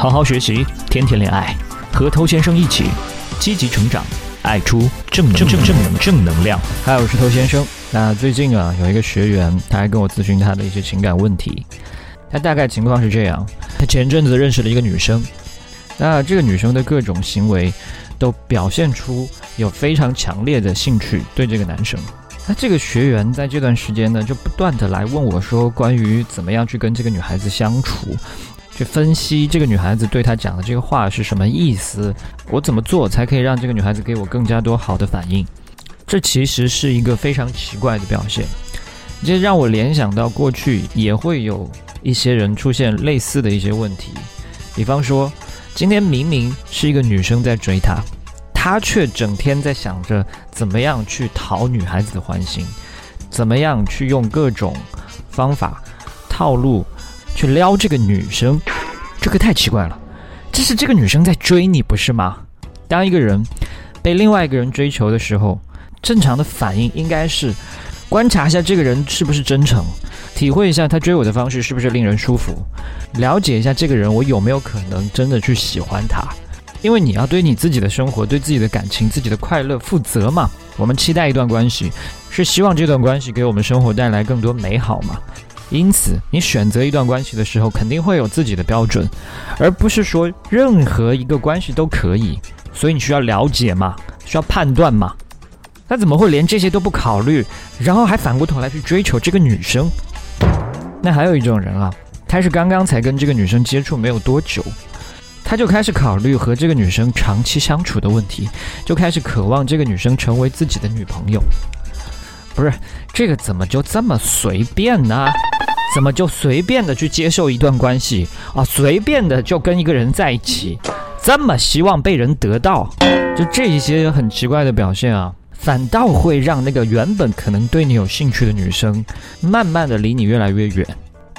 好好学习，天天恋爱，和头先生一起积极成长，爱出正正正正能正能量。嗨，我是头先生。那最近啊，有一个学员，他还跟我咨询他的一些情感问题。他大概情况是这样：他前阵子认识了一个女生，那这个女生的各种行为都表现出有非常强烈的兴趣对这个男生。那这个学员在这段时间呢，就不断的来问我说，关于怎么样去跟这个女孩子相处，去分析这个女孩子对他讲的这个话是什么意思，我怎么做才可以让这个女孩子给我更加多好的反应？这其实是一个非常奇怪的表现，这让我联想到过去也会有一些人出现类似的一些问题，比方说，今天明明是一个女生在追他。他却整天在想着怎么样去讨女孩子的欢心，怎么样去用各种方法套路去撩这个女生，这个太奇怪了。这是这个女生在追你，不是吗？当一个人被另外一个人追求的时候，正常的反应应该是观察一下这个人是不是真诚，体会一下他追我的方式是不是令人舒服，了解一下这个人我有没有可能真的去喜欢他。因为你要对你自己的生活、对自己的感情、自己的快乐负责嘛。我们期待一段关系，是希望这段关系给我们生活带来更多美好嘛。因此，你选择一段关系的时候，肯定会有自己的标准，而不是说任何一个关系都可以。所以你需要了解嘛，需要判断嘛。他怎么会连这些都不考虑，然后还反过头来去追求这个女生？那还有一种人啊，他是刚刚才跟这个女生接触没有多久。他就开始考虑和这个女生长期相处的问题，就开始渴望这个女生成为自己的女朋友。不是这个怎么就这么随便呢？怎么就随便的去接受一段关系啊？随便的就跟一个人在一起，这么希望被人得到？就这一些很奇怪的表现啊，反倒会让那个原本可能对你有兴趣的女生，慢慢的离你越来越远。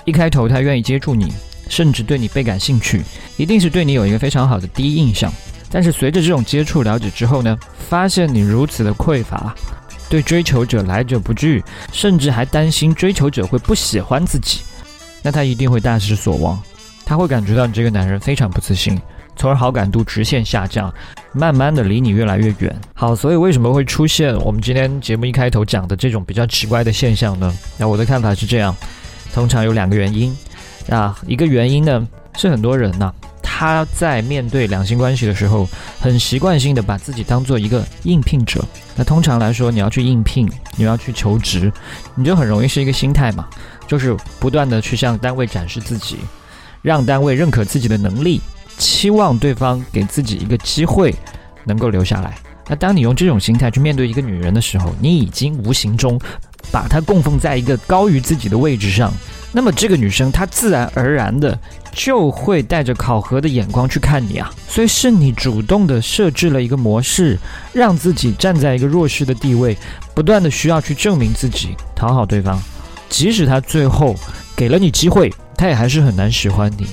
一开头她愿意接触你。甚至对你倍感兴趣，一定是对你有一个非常好的第一印象。但是随着这种接触了解之后呢，发现你如此的匮乏，对追求者来者不拒，甚至还担心追求者会不喜欢自己，那他一定会大失所望。他会感觉到你这个男人非常不自信，从而好感度直线下降，慢慢的离你越来越远。好，所以为什么会出现我们今天节目一开头讲的这种比较奇怪的现象呢？那我的看法是这样，通常有两个原因。啊，一个原因呢是很多人呢，他在面对两性关系的时候，很习惯性的把自己当做一个应聘者。那通常来说，你要去应聘，你要去求职，你就很容易是一个心态嘛，就是不断的去向单位展示自己，让单位认可自己的能力，期望对方给自己一个机会能够留下来。那当你用这种心态去面对一个女人的时候，你已经无形中把她供奉在一个高于自己的位置上。那么这个女生她自然而然的就会带着考核的眼光去看你啊，所以是你主动的设置了一个模式，让自己站在一个弱势的地位，不断的需要去证明自己，讨好对方，即使他最后给了你机会，他也还是很难喜欢你。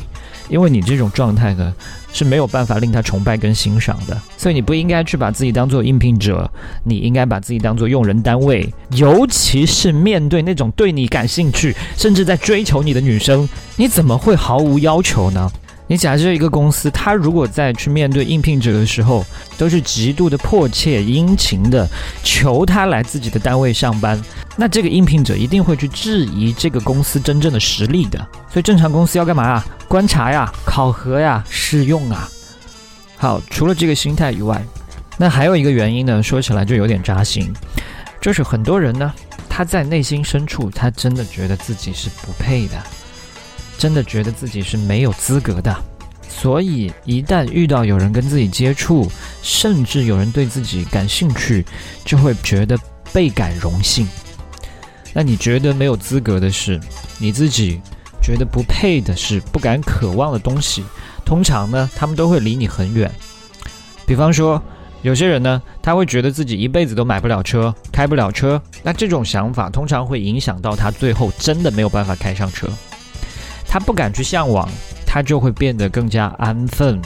因为你这种状态呢是没有办法令他崇拜跟欣赏的，所以你不应该去把自己当做应聘者，你应该把自己当做用人单位，尤其是面对那种对你感兴趣，甚至在追求你的女生，你怎么会毫无要求呢？你假设一个公司，他如果在去面对应聘者的时候，都是极度的迫切殷勤的求他来自己的单位上班，那这个应聘者一定会去质疑这个公司真正的实力的。所以正常公司要干嘛啊？观察呀，考核呀，试用啊。好，除了这个心态以外，那还有一个原因呢，说起来就有点扎心，就是很多人呢，他在内心深处，他真的觉得自己是不配的。真的觉得自己是没有资格的，所以一旦遇到有人跟自己接触，甚至有人对自己感兴趣，就会觉得倍感荣幸。那你觉得没有资格的事，你自己觉得不配的事，不敢渴望的东西，通常呢，他们都会离你很远。比方说，有些人呢，他会觉得自己一辈子都买不了车，开不了车，那这种想法通常会影响到他最后真的没有办法开上车。他不敢去向往，他就会变得更加安分，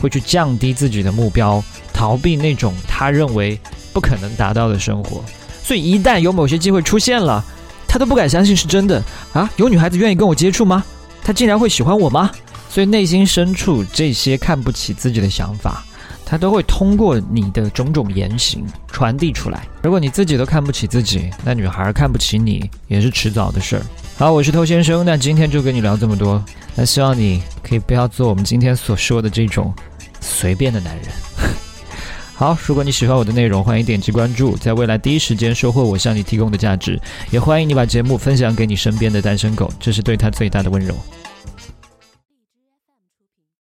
会去降低自己的目标，逃避那种他认为不可能达到的生活。所以一旦有某些机会出现了，他都不敢相信是真的啊！有女孩子愿意跟我接触吗？她竟然会喜欢我吗？所以内心深处这些看不起自己的想法，它都会通过你的种种言行传递出来。如果你自己都看不起自己，那女孩看不起你也是迟早的事儿。好，我是偷先生，那今天就跟你聊这么多。那希望你可以不要做我们今天所说的这种随便的男人。好，如果你喜欢我的内容，欢迎点击关注，在未来第一时间收获我向你提供的价值。也欢迎你把节目分享给你身边的单身狗，这是对他最大的温柔。